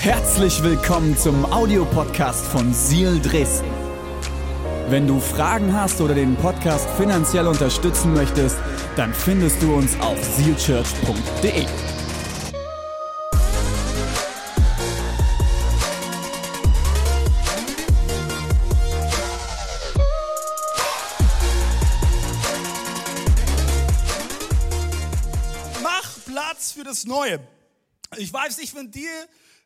Herzlich willkommen zum Audiopodcast von Seal Dresden. Wenn du Fragen hast oder den Podcast finanziell unterstützen möchtest, dann findest du uns auf sealchurch.de. Mach Platz für das Neue. Ich weiß nicht, wenn dir,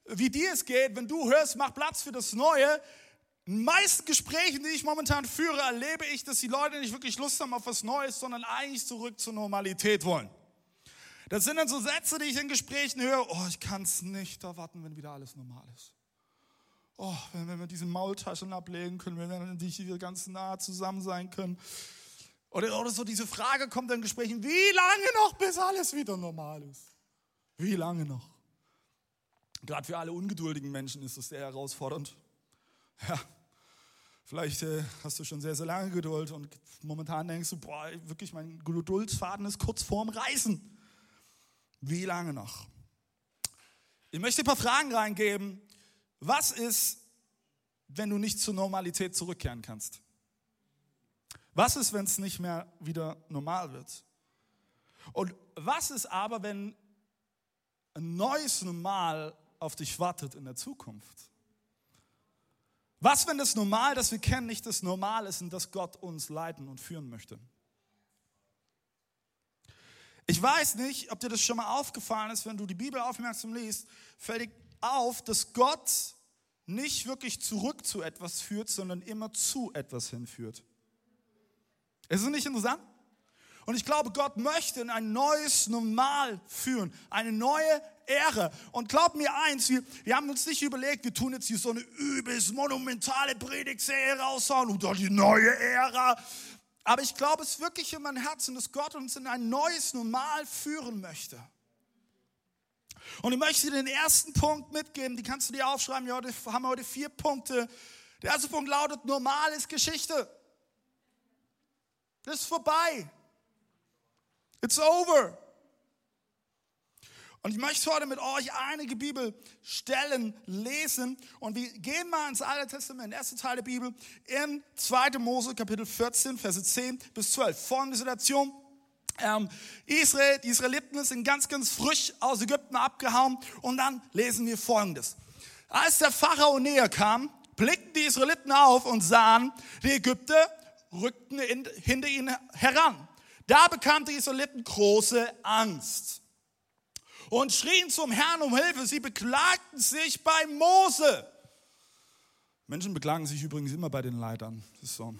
wie dir es geht, wenn du hörst, mach Platz für das Neue. In den meisten Gesprächen, die ich momentan führe, erlebe ich, dass die Leute nicht wirklich Lust haben auf was Neues, sondern eigentlich zurück zur Normalität wollen. Das sind dann so Sätze, die ich in Gesprächen höre. Oh, ich kann es nicht erwarten, wenn wieder alles normal ist. Oh, wenn, wenn wir diese Maultaschen ablegen können, wenn wir dann hier ganz nah zusammen sein können. Oder, oder so diese Frage kommt in Gesprächen, wie lange noch, bis alles wieder normal ist? Wie lange noch? Gerade für alle ungeduldigen Menschen ist das sehr herausfordernd. Ja, vielleicht äh, hast du schon sehr, sehr lange Geduld und momentan denkst du, boah, wirklich, mein Geduldsfaden ist kurz vorm Reißen. Wie lange noch? Ich möchte ein paar Fragen reingeben. Was ist, wenn du nicht zur Normalität zurückkehren kannst? Was ist, wenn es nicht mehr wieder normal wird? Und was ist aber, wenn ein neues Normal auf dich wartet in der Zukunft? Was, wenn das Normal, das wir kennen, nicht das Normal ist und das Gott uns leiten und führen möchte? Ich weiß nicht, ob dir das schon mal aufgefallen ist, wenn du die Bibel aufmerksam liest, fällt dir auf, dass Gott nicht wirklich zurück zu etwas führt, sondern immer zu etwas hinführt. Ist es nicht interessant? Und ich glaube, Gott möchte in ein neues Normal führen, eine neue Ära. Und glaub mir eins, wir, wir haben uns nicht überlegt, wir tun jetzt hier so eine übelst monumentale Predigtserie raushauen und dann die neue Ära. Aber ich glaube es wirklich in meinem Herzen, dass Gott uns in ein neues Normal führen möchte. Und ich möchte dir den ersten Punkt mitgeben, die kannst du dir aufschreiben. Wir haben heute vier Punkte. Der erste Punkt lautet, normal ist Geschichte. Das ist vorbei. It's over. Und ich möchte heute mit euch einige Bibelstellen lesen und wir gehen mal ins Alte Testament, erste Teil der Bibel, in 2. Mose Kapitel 14, Verse 10 bis 12. Folgende Situation. Ähm, Israel, die Israeliten sind ganz, ganz frisch aus Ägypten abgehauen und dann lesen wir Folgendes. Als der Pharao näher kam, blickten die Israeliten auf und sahen, die Ägypter rückten in, hinter ihnen heran. Da bekamen die Israeliten große Angst und schrien zum Herrn um Hilfe. Sie beklagten sich bei Mose. Menschen beklagen sich übrigens immer bei den Leitern. Das ist so.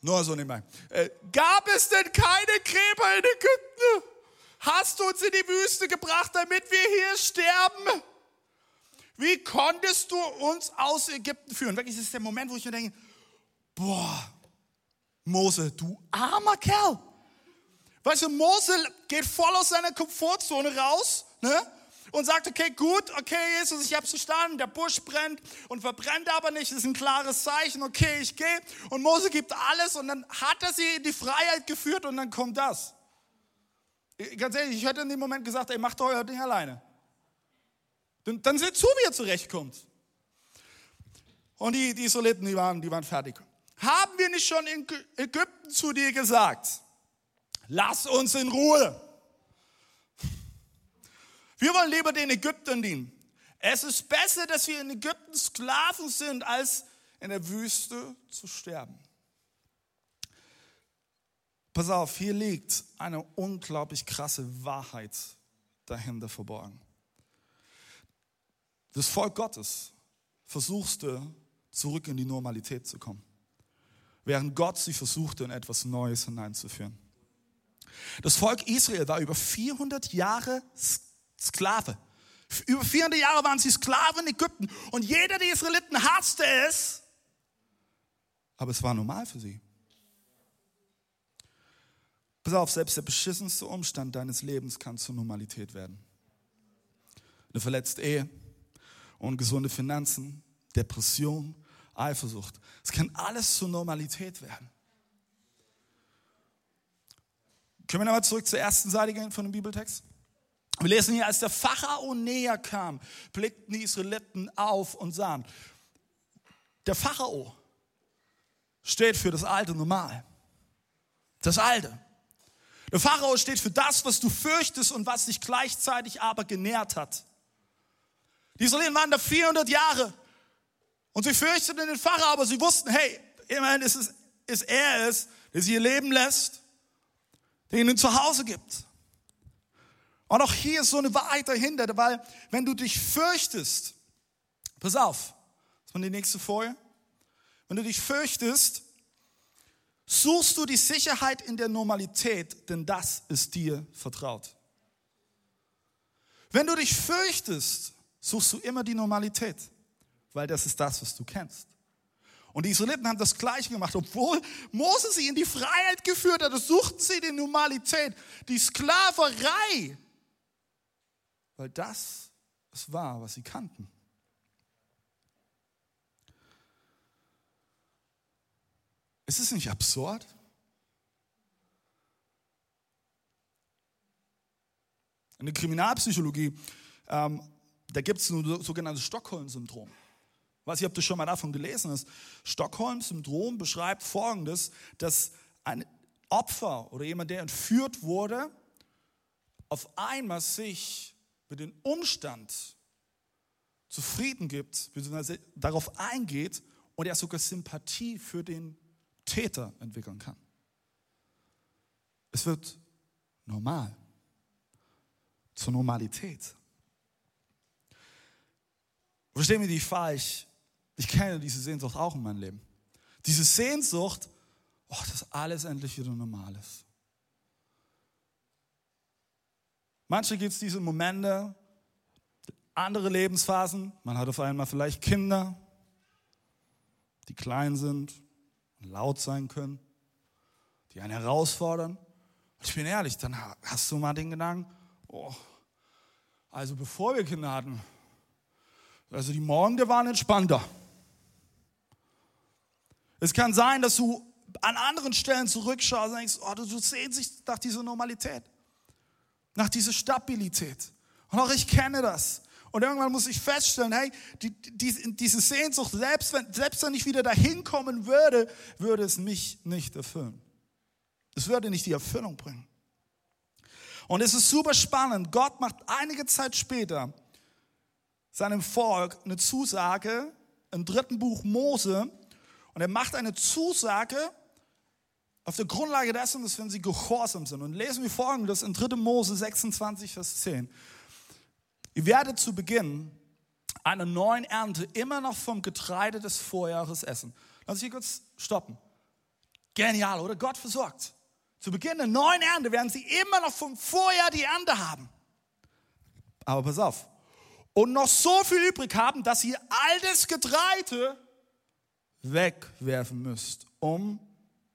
Nur so nebenbei. Äh, gab es denn keine Gräber in Ägypten? Hast du uns in die Wüste gebracht, damit wir hier sterben? Wie konntest du uns aus Ägypten führen? Wirklich, das ist der Moment, wo ich mir denke, boah, Mose, du armer Kerl. Weißt du, Mose geht voll aus seiner Komfortzone raus ne? und sagt, okay, gut, okay, Jesus, ich habe verstanden, der Busch brennt und verbrennt aber nicht, das ist ein klares Zeichen, okay, ich gehe. Und Mose gibt alles und dann hat er sie in die Freiheit geführt und dann kommt das. Ganz ehrlich, ich hätte in dem Moment gesagt, ey, macht euer Ding alleine. Dann, dann seht zu, wie ihr zurechtkommt. Und die, die Israeliten, die waren, die waren fertig. Haben wir nicht schon in Ägypten zu dir gesagt? Lass uns in Ruhe. Wir wollen lieber den Ägyptern dienen. Es ist besser, dass wir in Ägypten Sklaven sind, als in der Wüste zu sterben. Pass auf, hier liegt eine unglaublich krasse Wahrheit dahinter verborgen. Das Volk Gottes versuchte, zurück in die Normalität zu kommen, während Gott sie versuchte, in etwas Neues hineinzuführen. Das Volk Israel war über 400 Jahre Sklave. Über 400 Jahre waren sie Sklaven in Ägypten und jeder der Israeliten hasste es, aber es war normal für sie. Pass auf, selbst der beschissenste Umstand deines Lebens kann zur Normalität werden. Eine verletzte Ehe, ungesunde Finanzen, Depression, Eifersucht. Es kann alles zur Normalität werden. Können wir nochmal zurück zur ersten Seite gehen von dem Bibeltext? Wir lesen hier, als der Pharao näher kam, blickten die Israeliten auf und sahen. Der Pharao steht für das alte Normal. Das alte. Der Pharao steht für das, was du fürchtest und was dich gleichzeitig aber genährt hat. Die Israeliten waren da 400 Jahre und sie fürchteten den Pharao, aber sie wussten, hey, immerhin ist es ist er es, der sie ihr Leben lässt, der ihnen zu Hause gibt. Und auch hier ist so eine Wahrheit dahinter, weil wenn du dich fürchtest, pass auf, das war die nächste Folie, wenn du dich fürchtest, suchst du die Sicherheit in der Normalität, denn das ist dir vertraut. Wenn du dich fürchtest, suchst du immer die Normalität, weil das ist das, was du kennst. Und die Israeliten haben das Gleiche gemacht. Obwohl Mose sie in die Freiheit geführt hat, suchten sie die Normalität, die Sklaverei, weil das es war, was sie kannten. Ist es nicht absurd? In der Kriminalpsychologie, ähm, da gibt es ein sogenanntes Stockholm-Syndrom. Ich weiß nicht, ob du schon mal davon gelesen hast. Stockholm-Syndrom beschreibt Folgendes, dass ein Opfer oder jemand, der entführt wurde, auf einmal sich mit dem Umstand zufrieden gibt, beziehungsweise darauf eingeht und er sogar Sympathie für den Täter entwickeln kann. Es wird normal, zur Normalität. Verstehen wir die falsch? Ich kenne diese Sehnsucht auch in meinem Leben. Diese Sehnsucht, oh, dass alles endlich wieder normal ist. Manche gibt es diese Momente, andere Lebensphasen. Man hat auf einmal vielleicht Kinder, die klein sind, laut sein können, die einen herausfordern. Und ich bin ehrlich, dann hast du mal den Gedanken, oh, also bevor wir Kinder hatten, also die Morgen, die waren entspannter. Es kann sein, dass du an anderen Stellen zurückschaust und denkst, oh, du sehnst dich nach dieser Normalität, nach dieser Stabilität. Und auch ich kenne das. Und irgendwann muss ich feststellen, hey, die, die, diese Sehnsucht, selbst wenn, selbst wenn ich wieder dahin kommen würde, würde es mich nicht erfüllen. Es würde nicht die Erfüllung bringen. Und es ist super spannend. Gott macht einige Zeit später seinem Volk eine Zusage im dritten Buch Mose. Und er macht eine Zusage auf der Grundlage dessen, dass wenn sie gehorsam sind. Und lesen wir folgendes in 3. Mose 26, Vers 10. Ihr werdet zu Beginn einer neuen Ernte immer noch vom Getreide des Vorjahres essen. Lass uns hier kurz stoppen. Genial, oder? Gott versorgt. Zu Beginn der neuen Ernte werden sie immer noch vom Vorjahr die Ernte haben. Aber pass auf. Und noch so viel übrig haben, dass ihr altes Getreide wegwerfen müsst, um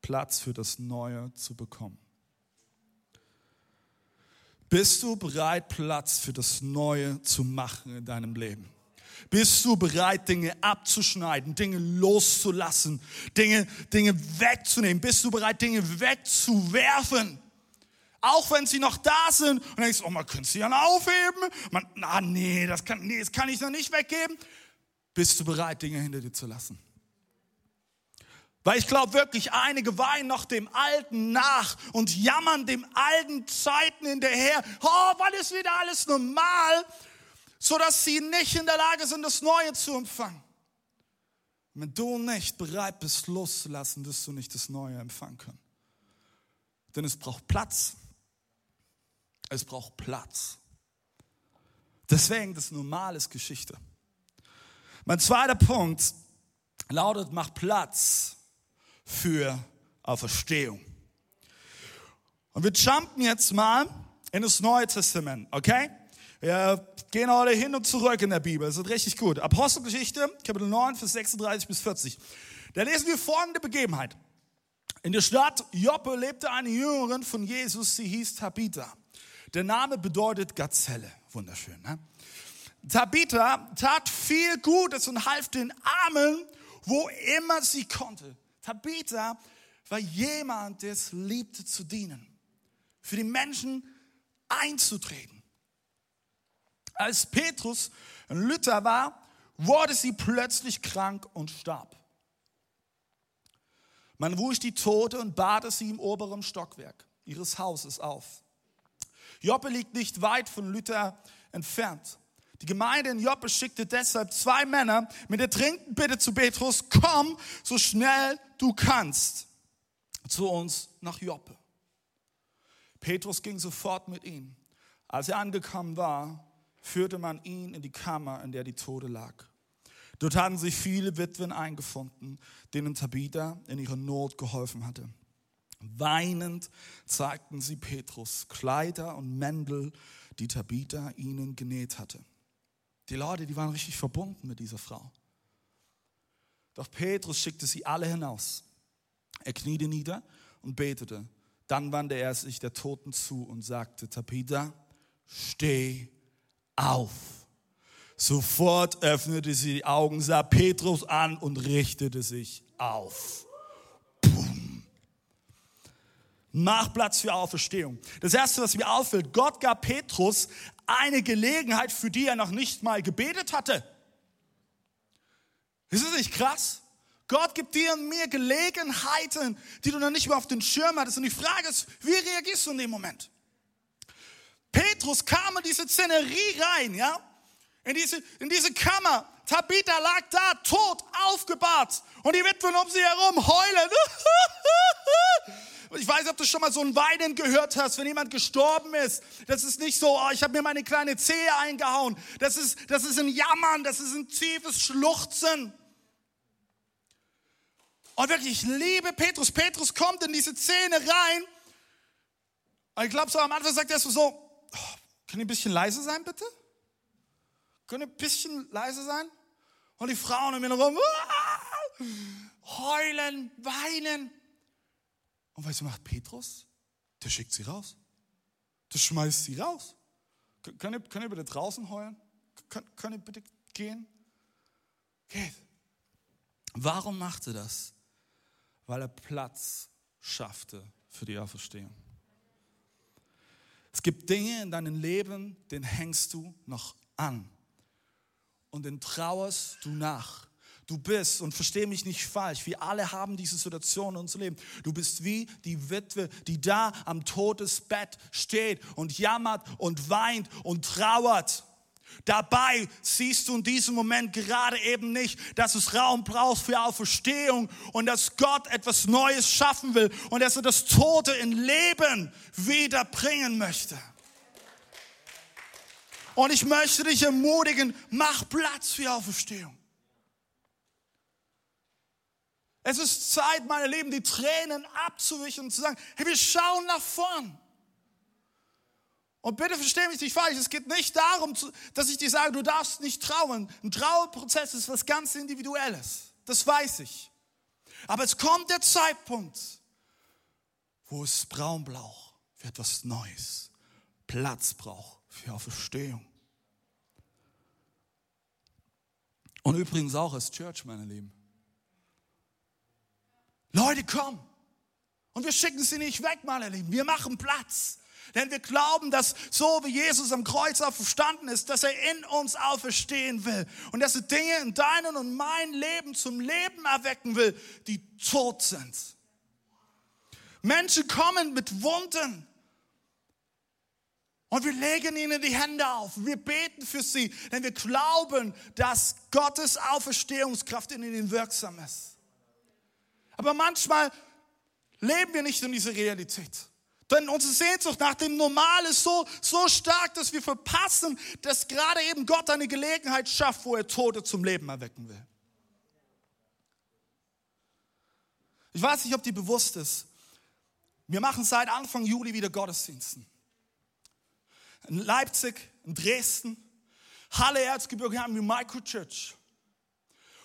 Platz für das Neue zu bekommen. Bist du bereit, Platz für das Neue zu machen in deinem Leben? Bist du bereit, Dinge abzuschneiden, Dinge loszulassen, Dinge, Dinge wegzunehmen? Bist du bereit, Dinge wegzuwerfen? Auch wenn sie noch da sind und denkst, oh, man könnte sie ja aufheben. Man, na, nee, das kann, nee, das kann ich noch nicht weggeben. Bist du bereit, Dinge hinter dir zu lassen? Weil ich glaube wirklich, einige weinen noch dem Alten nach und jammern dem alten Zeiten hinterher. Oh, wann ist wieder alles normal? Sodass sie nicht in der Lage sind, das Neue zu empfangen. Wenn du nicht bereit bist, loszulassen, wirst du nicht das Neue empfangen können. Denn es braucht Platz. Es braucht Platz. Deswegen, das Normal ist Geschichte. Mein zweiter Punkt lautet, mach Platz für Auferstehung. Und wir jumpen jetzt mal in das Neue Testament, okay? Wir gehen heute hin und zurück in der Bibel. Das ist richtig gut. Apostelgeschichte, Kapitel 9, Vers 36 bis 40. Da lesen wir folgende Begebenheit. In der Stadt Joppe lebte eine Jüngerin von Jesus, sie hieß Tabitha. Der Name bedeutet Gazelle. Wunderschön, ne? Tabitha tat viel Gutes und half den Armen, wo immer sie konnte. Tabitha war jemand, der es liebte zu dienen, für die Menschen einzutreten. Als Petrus in Luther war, wurde sie plötzlich krank und starb. Man wusch die Tote und badete sie im oberen Stockwerk ihres Hauses auf. Joppe liegt nicht weit von Luther entfernt. Die Gemeinde in Joppe schickte deshalb zwei Männer mit der dringenden Bitte zu Petrus, komm so schnell du kannst zu uns nach Joppe. Petrus ging sofort mit ihnen. Als er angekommen war, führte man ihn in die Kammer, in der die Tote lag. Dort hatten sich viele Witwen eingefunden, denen Tabitha in ihrer Not geholfen hatte. Weinend zeigten sie Petrus Kleider und Mäntel, die Tabitha ihnen genäht hatte. Die Leute, die waren richtig verbunden mit dieser Frau. Doch Petrus schickte sie alle hinaus. Er kniete nieder und betete. Dann wandte er sich der Toten zu und sagte, Tabitha, steh auf. Sofort öffnete sie die Augen, sah Petrus an und richtete sich auf. Mach Platz für Auferstehung. Das erste, was mir auffällt, Gott gab Petrus eine Gelegenheit, für die er noch nicht mal gebetet hatte. Ist das nicht krass? Gott gibt dir und mir Gelegenheiten, die du noch nicht mal auf den Schirm hattest. Und die Frage ist, wie reagierst du in dem Moment? Petrus kam in diese Szenerie rein, ja? In diese, in diese Kammer. Tabitha lag da, tot, aufgebahrt. Und die Witwen um sie herum heulen. Ich weiß ob du schon mal so ein Weinen gehört hast, wenn jemand gestorben ist. Das ist nicht so, oh, ich habe mir meine kleine Zehe eingehauen. Das ist, das ist ein Jammern, das ist ein tiefes Schluchzen. Und wirklich, ich liebe Petrus. Petrus kommt in diese Szene rein. Und ich glaube, so am Anfang sagt er so, oh, können ihr ein bisschen leise sein, bitte? Können ihr ein bisschen leise sein? Und die Frauen um ihn herum, ah, heulen, weinen. Und was macht Petrus? Der schickt sie raus. Der schmeißt sie raus. Könnt ihr, könnt ihr bitte draußen heulen? Könnt, könnt ihr bitte gehen? Geht. Warum macht er das? Weil er Platz schaffte für die Auferstehung. Es gibt Dinge in deinem Leben, denen hängst du noch an und den trauerst du nach. Du bist, und verstehe mich nicht falsch, wir alle haben diese Situation in unserem Leben. Du bist wie die Witwe, die da am Todesbett steht und jammert und weint und trauert. Dabei siehst du in diesem Moment gerade eben nicht, dass es Raum braucht für Auferstehung und dass Gott etwas Neues schaffen will und dass er das Tote in Leben wiederbringen möchte. Und ich möchte dich ermutigen, mach Platz für Auferstehung. Es ist Zeit, meine Lieben, die Tränen abzuwischen und zu sagen, hey, wir schauen nach vorn. Und bitte verstehe mich nicht falsch, es geht nicht darum, dass ich dir sage, du darfst nicht trauen. Ein Trauerprozess ist was ganz Individuelles. Das weiß ich. Aber es kommt der Zeitpunkt, wo es Braun für etwas Neues, Platz braucht für Auferstehung. Und übrigens auch als Church, meine Lieben. Leute, komm. Und wir schicken sie nicht weg, meine Lieben. Wir machen Platz. Denn wir glauben, dass so wie Jesus am Kreuz auferstanden ist, dass er in uns auferstehen will. Und dass er Dinge in deinem und mein Leben zum Leben erwecken will, die tot sind. Menschen kommen mit Wunden. Und wir legen ihnen die Hände auf. Wir beten für sie, denn wir glauben, dass Gottes Auferstehungskraft in ihnen wirksam ist. Aber manchmal leben wir nicht in dieser Realität. Denn unsere Sehnsucht nach dem Normal ist so, so stark, dass wir verpassen, dass gerade eben Gott eine Gelegenheit schafft, wo er Tote zum Leben erwecken will. Ich weiß nicht, ob dir bewusst ist. Wir machen seit Anfang Juli wieder Gottesdiensten. In Leipzig, in Dresden, Halle Erzgebirge haben wir Microchurch.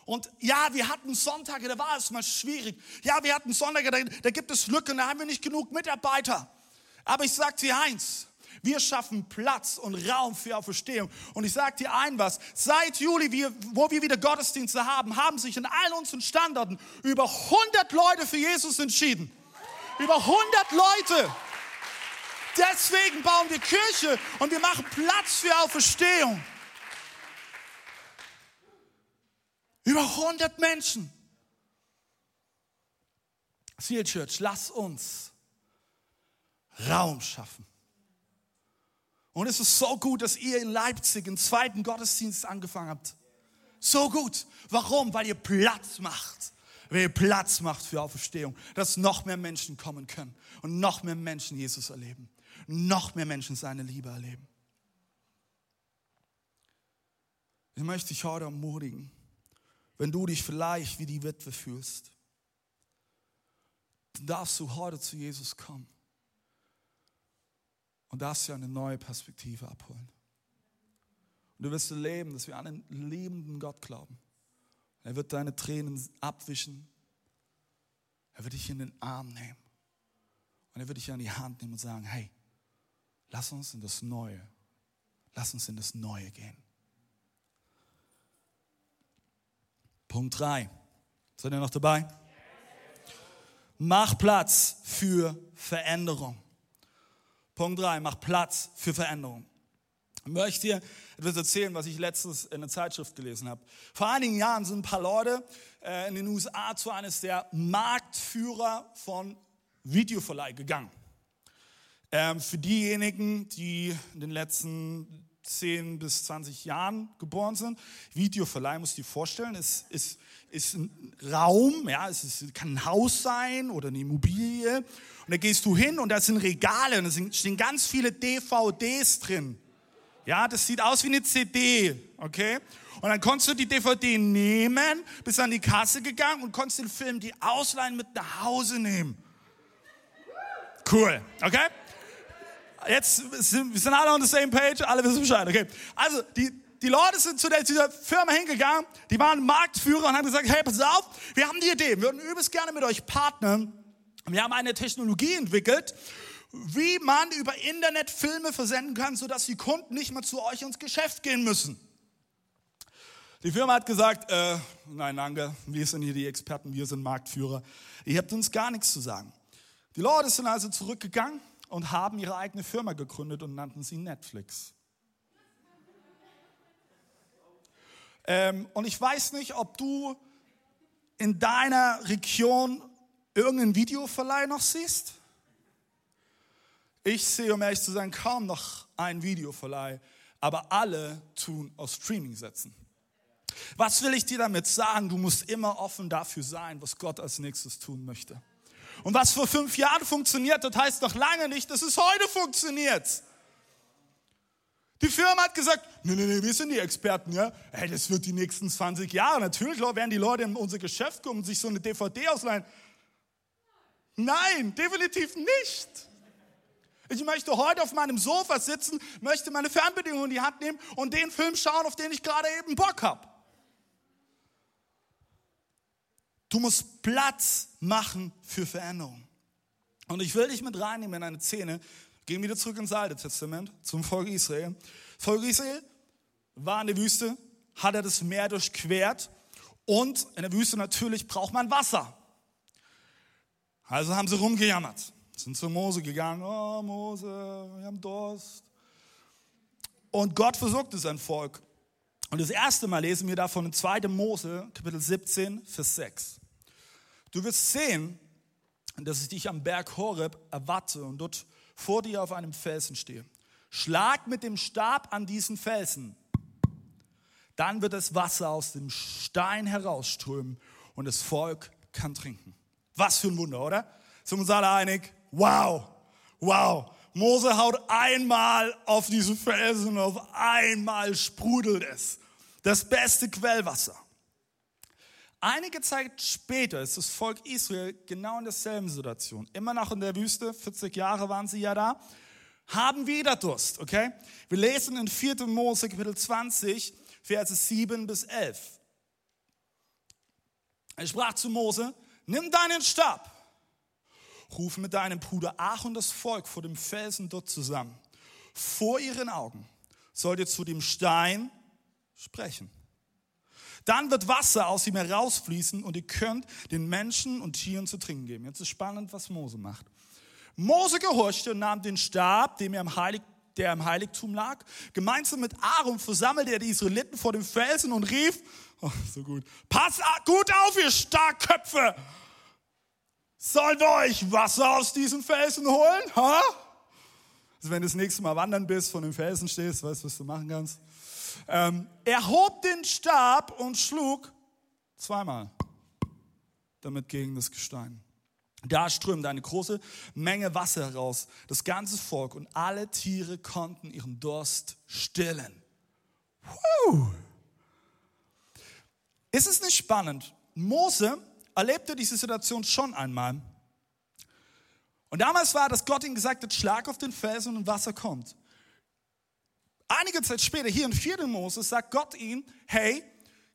Und ja, wir hatten Sonntage, da war es mal schwierig. Ja, wir hatten Sonntage, da, da gibt es Lücken, da haben wir nicht genug Mitarbeiter. Aber ich sage dir eins, wir schaffen Platz und Raum für Auferstehung. Und ich sage dir ein was, seit Juli, wir, wo wir wieder Gottesdienste haben, haben sich in all unseren Standorten über 100 Leute für Jesus entschieden. Über 100 Leute. Deswegen bauen wir Kirche und wir machen Platz für Auferstehung. Über 100 Menschen. Seal Church, lass uns Raum schaffen. Und es ist so gut, dass ihr in Leipzig einen zweiten Gottesdienst angefangen habt. So gut. Warum? Weil ihr Platz macht. Weil ihr Platz macht für Auferstehung. Dass noch mehr Menschen kommen können und noch mehr Menschen Jesus erleben. Noch mehr Menschen seine Liebe erleben. Ich möchte dich heute ermutigen, wenn du dich vielleicht wie die Witwe fühlst, dann darfst du heute zu Jesus kommen und darfst dir eine neue Perspektive abholen. Und du wirst erleben, dass wir an einen liebenden Gott glauben. Er wird deine Tränen abwischen. Er wird dich in den Arm nehmen. Und er wird dich an die Hand nehmen und sagen, hey, lass uns in das Neue, lass uns in das Neue gehen. Punkt 3. Seid ihr noch dabei? Mach Platz für Veränderung. Punkt 3, mach Platz für Veränderung. Ich möchte dir etwas erzählen, was ich letztens in einer Zeitschrift gelesen habe. Vor einigen Jahren sind ein paar Leute äh, in den USA zu eines der Marktführer von Videoverleih gegangen. Ähm, für diejenigen, die in den letzten 10 bis 20 Jahren geboren sind, Videoverleih, muss ich dir vorstellen, ist, ist, ist ein Raum, ja, es ist, kann ein Haus sein oder eine Immobilie und da gehst du hin und da sind Regale und da stehen ganz viele DVDs drin. Ja, das sieht aus wie eine CD, okay? Und dann konntest du die DVD nehmen, bist an die Kasse gegangen und konntest den Film die ausleihen mit nach Hause nehmen. Cool, okay? Jetzt sind wir alle on the same page, alle wissen Bescheid, okay? Also, die, die Leute sind zu dieser Firma hingegangen, die waren Marktführer und haben gesagt, hey, pass auf, wir haben die Idee, wir würden übelst gerne mit euch partnern wir haben eine Technologie entwickelt, wie man über Internet Filme versenden kann, sodass die Kunden nicht mehr zu euch ins Geschäft gehen müssen. Die Firma hat gesagt, äh, nein, danke, wir sind hier die Experten, wir sind Marktführer. Ihr habt uns gar nichts zu sagen. Die Leute sind also zurückgegangen und haben ihre eigene Firma gegründet und nannten sie Netflix. Ähm, und ich weiß nicht, ob du in deiner Region irgendeinen Videoverleih noch siehst? Ich sehe, um ehrlich zu sein, kaum noch einen Videoverleih, aber alle tun aus Streaming-Sätzen. Was will ich dir damit sagen? Du musst immer offen dafür sein, was Gott als nächstes tun möchte. Und was vor fünf Jahren funktioniert, das heißt noch lange nicht, dass es heute funktioniert. Die Firma hat gesagt, nee, nee, nee, wir sind die Experten, ja. Hey, das wird die nächsten 20 Jahre. Natürlich werden die Leute in unser Geschäft kommen und sich so eine DVD ausleihen. Nein, definitiv nicht. Ich möchte heute auf meinem Sofa sitzen, möchte meine Fernbedienung in die Hand nehmen und den Film schauen, auf den ich gerade eben Bock habe. Du musst Platz machen für Veränderung. Und ich will dich mit reinnehmen in eine Szene. Gehen wieder zurück ins Alte Testament zum Volk Israel. Das Volk Israel war in der Wüste, hat er das Meer durchquert und in der Wüste natürlich braucht man Wasser. Also haben sie rumgejammert, sind zu Mose gegangen, oh Mose, wir haben Durst. Und Gott versorgte sein Volk. Und das erste Mal lesen wir davon in 2. Mose, Kapitel 17, Vers 6. Du wirst sehen, dass ich dich am Berg Horeb erwarte und dort vor dir auf einem Felsen stehe. Schlag mit dem Stab an diesen Felsen. Dann wird das Wasser aus dem Stein herausströmen und das Volk kann trinken. Was für ein Wunder, oder? Sind wir uns alle einig? Wow, wow. Mose haut einmal auf diesen Felsen und auf einmal sprudelt es. Das beste Quellwasser. Einige Zeit später ist das Volk Israel genau in derselben Situation. Immer noch in der Wüste, 40 Jahre waren sie ja da, haben wieder Durst, okay? Wir lesen in 4. Mose Kapitel 20, Verse 7 bis 11. Er sprach zu Mose, Nimm deinen Stab, ruf mit deinem Bruder Aaron das Volk vor dem Felsen dort zusammen. Vor ihren Augen sollt ihr zu dem Stein sprechen. Dann wird Wasser aus ihm herausfließen und ihr könnt den Menschen und Tieren zu trinken geben. Jetzt ist spannend, was Mose macht. Mose gehorchte und nahm den Stab, dem er im Heilig, der im Heiligtum lag. Gemeinsam mit Aaron versammelte er die Israeliten vor dem Felsen und rief, oh, so gut, pass gut auf, ihr Starkköpfe! Sollen wir euch Wasser aus diesem Felsen holen? Ha? Also wenn du das nächste Mal wandern bist, von dem Felsen stehst, weißt du, was du machen kannst? Ähm, er hob den Stab und schlug zweimal damit gegen das Gestein. Da strömte eine große Menge Wasser heraus. Das ganze Volk und alle Tiere konnten ihren Durst stillen. Puh. Ist es nicht spannend? Mose erlebte diese Situation schon einmal. Und damals war, dass Gott ihm gesagt hat, schlag auf den Felsen und Wasser kommt. Einige Zeit später, hier in 4. Mose, sagt Gott ihm, hey,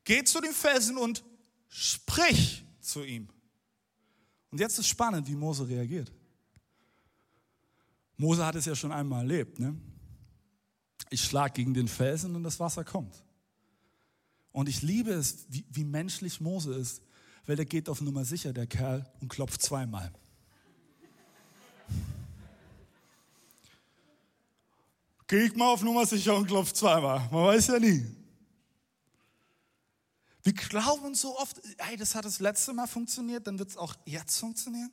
geh zu dem Felsen und sprich zu ihm. Und jetzt ist spannend, wie Mose reagiert. Mose hat es ja schon einmal erlebt. Ne? Ich schlage gegen den Felsen und das Wasser kommt. Und ich liebe es, wie, wie menschlich Mose ist, weil der geht auf Nummer sicher, der Kerl, und klopft zweimal. Geh ich mal auf Nummer sicher und klopft zweimal. Man weiß ja nie. Wir glauben so oft, hey, das hat das letzte Mal funktioniert, dann wird es auch jetzt funktionieren.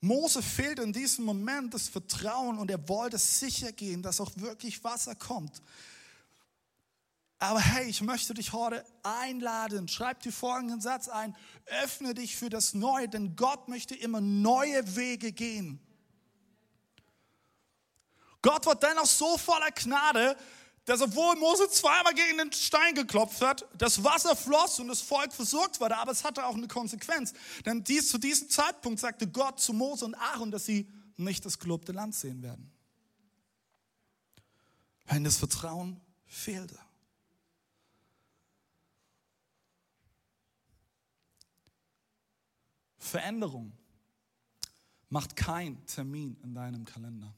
Mose fehlt in diesem Moment das Vertrauen und er wollte sicher gehen, dass auch wirklich Wasser kommt. Aber hey, ich möchte dich heute einladen. Schreib dir folgenden Satz ein. Öffne dich für das Neue, denn Gott möchte immer neue Wege gehen. Gott war dennoch so voller Gnade, dass obwohl Mose zweimal gegen den Stein geklopft hat, das Wasser floss und das Volk versorgt wurde, aber es hatte auch eine Konsequenz. Denn dies, zu diesem Zeitpunkt sagte Gott zu Mose und Aaron, dass sie nicht das gelobte Land sehen werden. Wenn das Vertrauen fehlte. Veränderung macht kein Termin in deinem Kalender.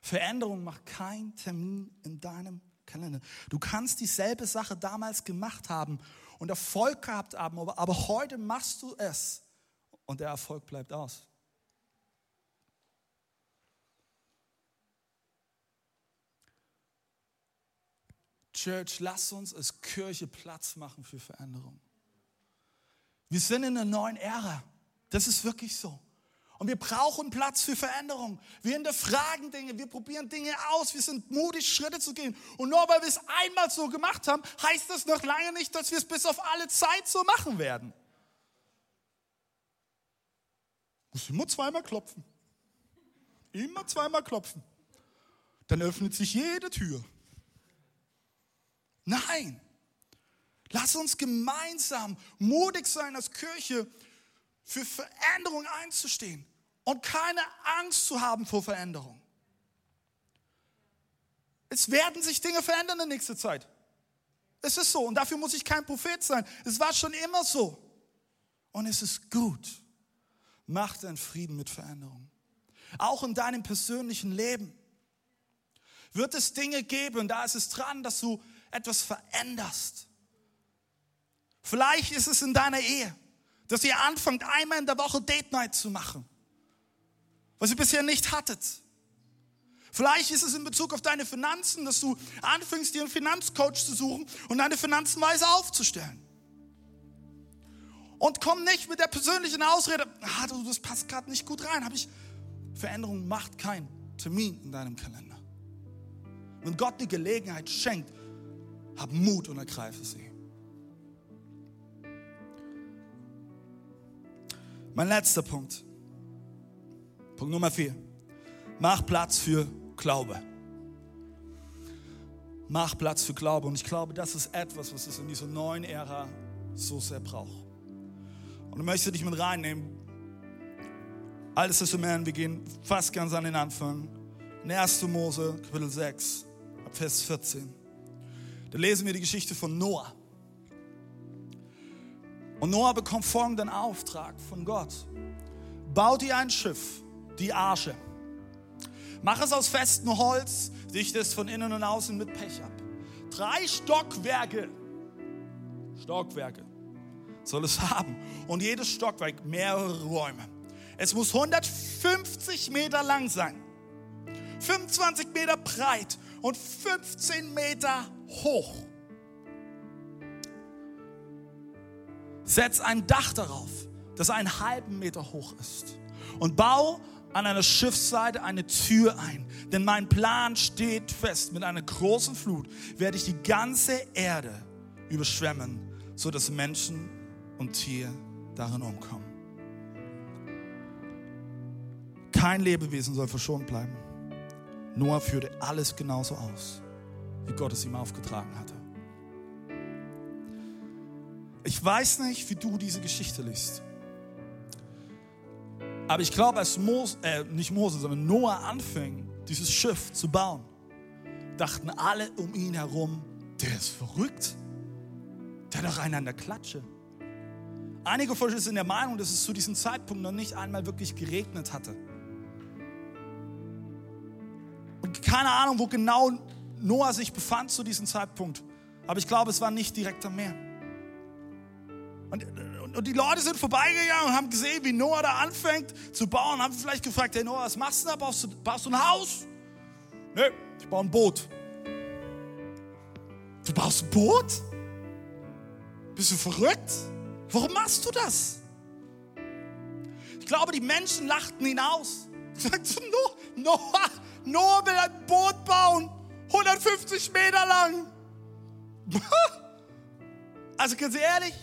Veränderung macht kein Termin in deinem Kalender. Du kannst dieselbe Sache damals gemacht haben und Erfolg gehabt haben, aber, aber heute machst du es und der Erfolg bleibt aus. Church, lass uns als Kirche Platz machen für Veränderung. Wir sind in einer neuen Ära. Das ist wirklich so. Und wir brauchen Platz für Veränderung. Wir hinterfragen Dinge, wir probieren Dinge aus, wir sind mutig, Schritte zu gehen. Und nur weil wir es einmal so gemacht haben, heißt das noch lange nicht, dass wir es bis auf alle Zeit so machen werden. Muss immer zweimal klopfen. Immer zweimal klopfen. Dann öffnet sich jede Tür. Nein. Lass uns gemeinsam mutig sein als Kirche, für Veränderung einzustehen und keine Angst zu haben vor Veränderung. Es werden sich Dinge verändern in nächster Zeit. Es ist so und dafür muss ich kein Prophet sein. Es war schon immer so. Und es ist gut. Mach deinen Frieden mit Veränderung. Auch in deinem persönlichen Leben wird es Dinge geben, da ist es dran, dass du etwas veränderst. Vielleicht ist es in deiner Ehe, dass ihr anfangt, einmal in der Woche Date Night zu machen was ihr bisher nicht hattet. Vielleicht ist es in Bezug auf deine Finanzen, dass du anfängst, dir einen Finanzcoach zu suchen und deine Finanzen weise aufzustellen. Und komm nicht mit der persönlichen Ausrede, ah, du, das passt gerade nicht gut rein. Habe ich Veränderung macht keinen Termin in deinem Kalender. Wenn Gott die Gelegenheit schenkt, hab Mut und ergreife sie. Mein letzter Punkt. Punkt Nummer vier. Mach Platz für Glaube. Mach Platz für Glaube. Und ich glaube, das ist etwas, was es in dieser neuen Ära so sehr braucht. Und ich möchte dich mit reinnehmen. Altes Testament, wir gehen fast ganz an den Anfang. In 1. Mose, Kapitel 6, Vers 14. Da lesen wir die Geschichte von Noah. Und Noah bekommt folgenden Auftrag von Gott. Baut ihr ein Schiff die Arche. Mach es aus festem Holz, dicht es von innen und außen mit Pech ab. Drei Stockwerke, Stockwerke soll es haben. Und jedes Stockwerk mehrere Räume. Es muss 150 Meter lang sein, 25 Meter breit und 15 Meter hoch. Setz ein Dach darauf, das einen halben Meter hoch ist. Und bau an einer Schiffsseite eine Tür ein. Denn mein Plan steht fest. Mit einer großen Flut werde ich die ganze Erde überschwemmen, sodass Menschen und Tier darin umkommen. Kein Lebewesen soll verschont bleiben. Noah führte alles genauso aus, wie Gott es ihm aufgetragen hatte. Ich weiß nicht, wie du diese Geschichte liest. Aber ich glaube, als Mose, äh, nicht Mose, sondern Noah anfing, dieses Schiff zu bauen, dachten alle um ihn herum, der ist verrückt. Der hat doch einen an der Klatsche. Einige von uns sind der Meinung, dass es zu diesem Zeitpunkt noch nicht einmal wirklich geregnet hatte. Keine Ahnung, wo genau Noah sich befand zu diesem Zeitpunkt. Aber ich glaube, es war nicht direkt am Meer. Und, und, und, die Leute sind vorbeigegangen und haben gesehen, wie Noah da anfängt zu bauen. Haben vielleicht gefragt, hey Noah, was machst du da? Baust du, baust du ein Haus? Nee, ich baue ein Boot. Du baust ein Boot? Bist du verrückt? Warum machst du das? Ich glaube, die Menschen lachten ihn aus. Sagst du, Noah, Noah will ein Boot bauen, 150 Meter lang. Also ganz ehrlich,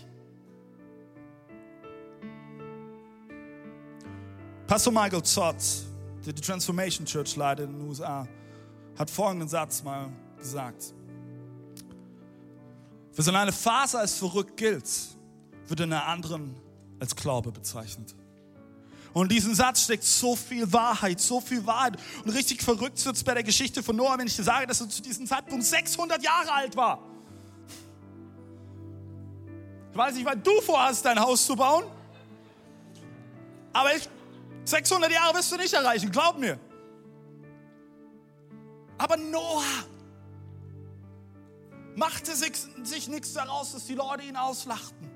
Pastor Michael Zott, der die Transformation Church leitet in den USA, hat folgenden Satz mal gesagt. Wer so eine Phase als verrückt gilt, wird in einer anderen als Glaube bezeichnet. Und in diesem Satz steckt so viel Wahrheit, so viel Wahrheit. Und richtig verrückt wird es bei der Geschichte von Noah, wenn ich dir sage, dass er zu diesem Zeitpunkt 600 Jahre alt war. Ich weiß nicht, wann du vorhast, dein Haus zu bauen. Aber ich 600 Jahre wirst du nicht erreichen, glaub mir. Aber Noah machte sich, sich nichts daraus, dass die Leute ihn auslachten,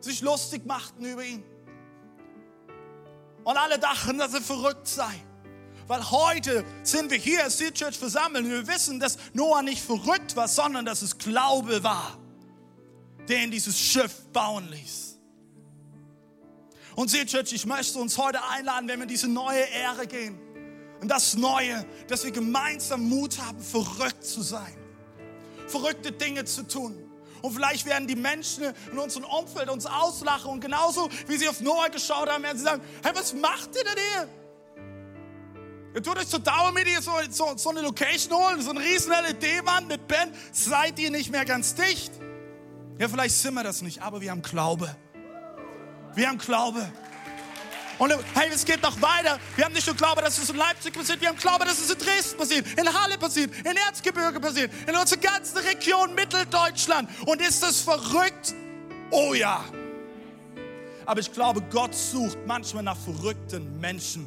sich lustig machten über ihn. Und alle dachten, dass er verrückt sei. Weil heute sind wir hier als Sea Church versammelt und wir wissen, dass Noah nicht verrückt war, sondern dass es Glaube war, der ihn dieses Schiff bauen ließ. Und seht, Church, ich möchte uns heute einladen, wenn wir in diese neue Ehre gehen. Und das Neue, dass wir gemeinsam Mut haben, verrückt zu sein. Verrückte Dinge zu tun. Und vielleicht werden die Menschen in unserem Umfeld uns auslachen. Und genauso wie sie auf Noah geschaut haben, werden sie sagen, hey, was macht ihr denn hier? Ihr tut euch zur Dauermedie so, so, so eine Location holen, so eine riesen LED-Wand mit Ben. Seid ihr nicht mehr ganz dicht? Ja, vielleicht sind wir das nicht, aber wir haben Glaube. Wir haben Glaube. Und hey, es geht noch weiter. Wir haben nicht nur Glaube, dass es in Leipzig passiert, wir haben Glaube, dass es in Dresden passiert, in Halle passiert, in Erzgebirge passiert, in unserer ganzen Region Mitteldeutschland. Und ist das verrückt? Oh ja. Aber ich glaube, Gott sucht manchmal nach verrückten Menschen,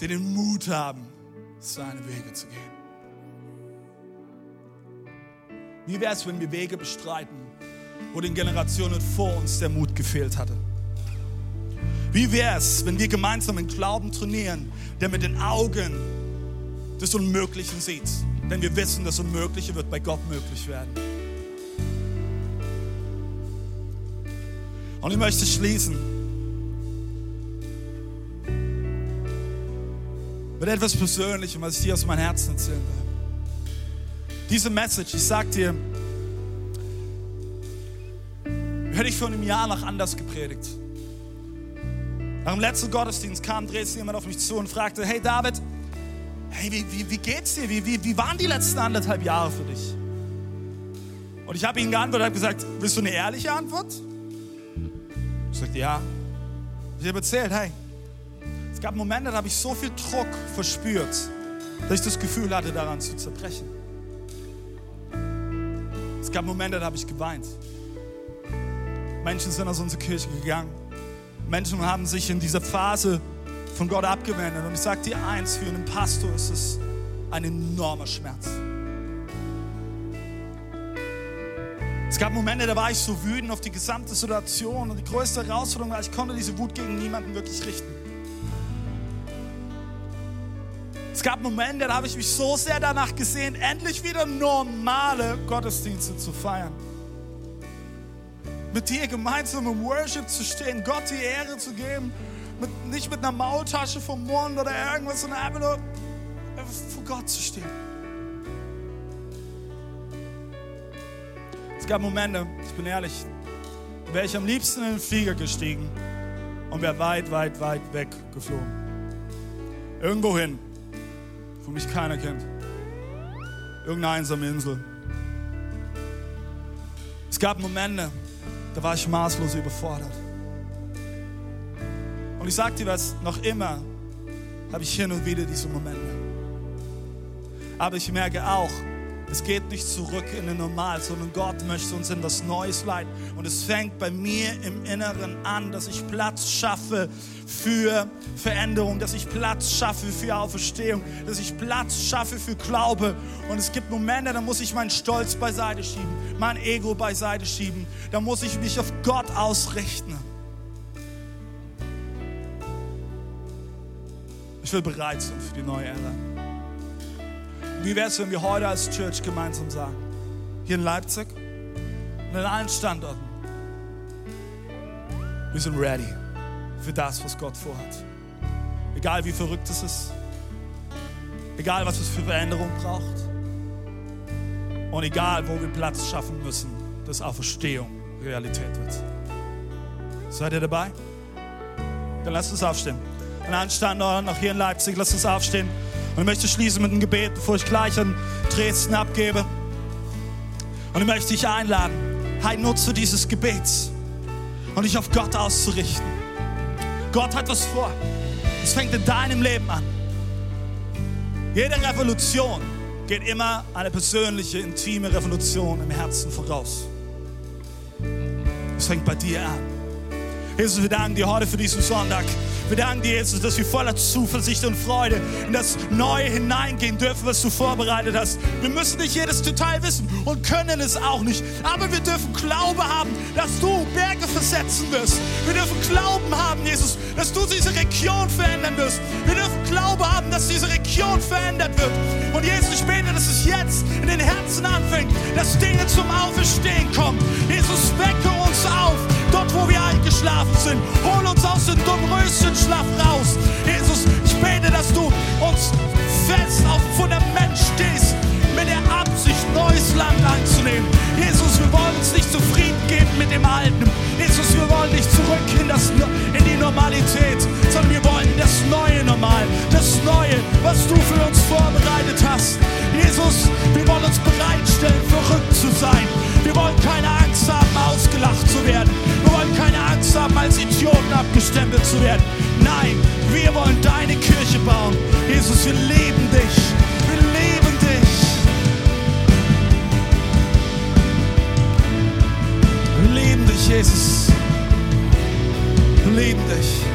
die den Mut haben, seine Wege zu gehen. Wie wäre es, wenn wir Wege bestreiten, wo den Generationen vor uns der Mut gefehlt hatte. Wie wäre es, wenn wir gemeinsam einen Glauben trainieren, der mit den Augen des Unmöglichen sieht? Denn wir wissen, das Unmögliche wird bei Gott möglich werden. Und ich möchte schließen mit etwas Persönlichem, was ich dir aus meinem Herzen erzählen will. Diese Message, ich sag dir, hätte ich vor einem Jahr noch anders gepredigt. Nach dem letzten Gottesdienst kam, drehte jemand auf mich zu und fragte, hey David, hey, wie, wie, wie geht's dir? Wie, wie, wie waren die letzten anderthalb Jahre für dich? Und ich habe ihm geantwortet, habe gesagt, willst du eine ehrliche Antwort? Ich sagte, ja. Ich habe erzählt, hey, es gab Momente, da habe ich so viel Druck verspürt, dass ich das Gefühl hatte, daran zu zerbrechen. Es gab Momente, da habe ich geweint. Menschen sind aus unserer Kirche gegangen. Menschen haben sich in dieser Phase von Gott abgewendet. Und ich sage dir eins, für einen Pastor ist es ein enormer Schmerz. Es gab Momente, da war ich so wütend auf die gesamte Situation und die größte Herausforderung war, ich konnte diese Wut gegen niemanden wirklich richten. Es gab Momente, da habe ich mich so sehr danach gesehen, endlich wieder normale Gottesdienste zu feiern. Mit dir gemeinsam im Worship zu stehen, Gott die Ehre zu geben, mit, nicht mit einer Maultasche vom Mund oder irgendwas, sondern einfach nur vor Gott zu stehen. Es gab Momente, ich bin ehrlich, wäre ich am liebsten in den Flieger gestiegen und wäre weit, weit, weit weg geflogen. Irgendwo hin, wo mich keiner kennt. Irgendeine einsame Insel. Es gab Momente, da war ich maßlos überfordert. Und ich sage dir was, noch immer habe ich hin und wieder diese Momente. Aber ich merke auch, es geht nicht zurück in den Normal, sondern Gott möchte uns in das Neues leiten. Und es fängt bei mir im Inneren an, dass ich Platz schaffe für Veränderung, dass ich Platz schaffe für Auferstehung, dass ich Platz schaffe für Glaube. Und es gibt Momente, da muss ich meinen Stolz beiseite schieben, mein Ego beiseite schieben. Da muss ich mich auf Gott ausrichten. Ich will bereit sein für die neue Ära. Wie wäre es, wenn wir heute als Church gemeinsam sagen? Hier in Leipzig und an allen Standorten. Wir sind ready für das, was Gott vorhat. Egal wie verrückt es ist. Egal was es für Veränderung braucht. Und egal, wo wir Platz schaffen müssen, dass Auferstehung Realität wird. Seid ihr dabei? Dann lasst uns aufstehen. An allen Standorten, auch hier in Leipzig, lasst uns aufstehen. Und ich möchte schließen mit einem Gebet, bevor ich gleich an Dresden abgebe. Und ich möchte dich einladen, hey, nutze dieses Gebet und dich auf Gott auszurichten. Gott hat was vor. Es fängt in deinem Leben an. Jede Revolution geht immer eine persönliche, intime Revolution im Herzen voraus. Es fängt bei dir an. Jesus, wir danken dir heute für diesen Sonntag. Wir danken dir, Jesus, dass wir voller Zuversicht und Freude in das Neue hineingehen dürfen, was du vorbereitet hast. Wir müssen nicht jedes Detail wissen und können es auch nicht. Aber wir dürfen Glaube haben, dass du Berge versetzen wirst. Wir dürfen Glauben haben, Jesus, dass du diese Region verändern wirst. Wir dürfen Glaube haben, dass diese Region verändert wird. Und Jesus, ich bete, dass es jetzt in den Herzen anfängt, dass Dinge zum Auferstehen kommen. Jesus, wecke uns auf wo wir eingeschlafen sind. Hol uns aus dem Schlaf raus. Jesus, ich bete, dass du uns fest auf dem Fundament stehst, mit der Absicht, neues Land einzunehmen. Jesus, wir wollen uns nicht zufrieden geben mit dem Alten. Jesus, wir wollen nicht zurück in, das, in die Normalität, sondern wir wollen das neue Normal, das Neue, was du für uns vorbereitet hast. Jesus, wir wollen uns bereitstellen, verrückt zu sein. Wir wollen keine Angst haben, ausgelacht zu werden. Wir wollen keine Angst haben, als Idioten abgestempelt zu werden. Nein, wir wollen deine Kirche bauen. Jesus, wir lieben dich. Jesus. Lindas.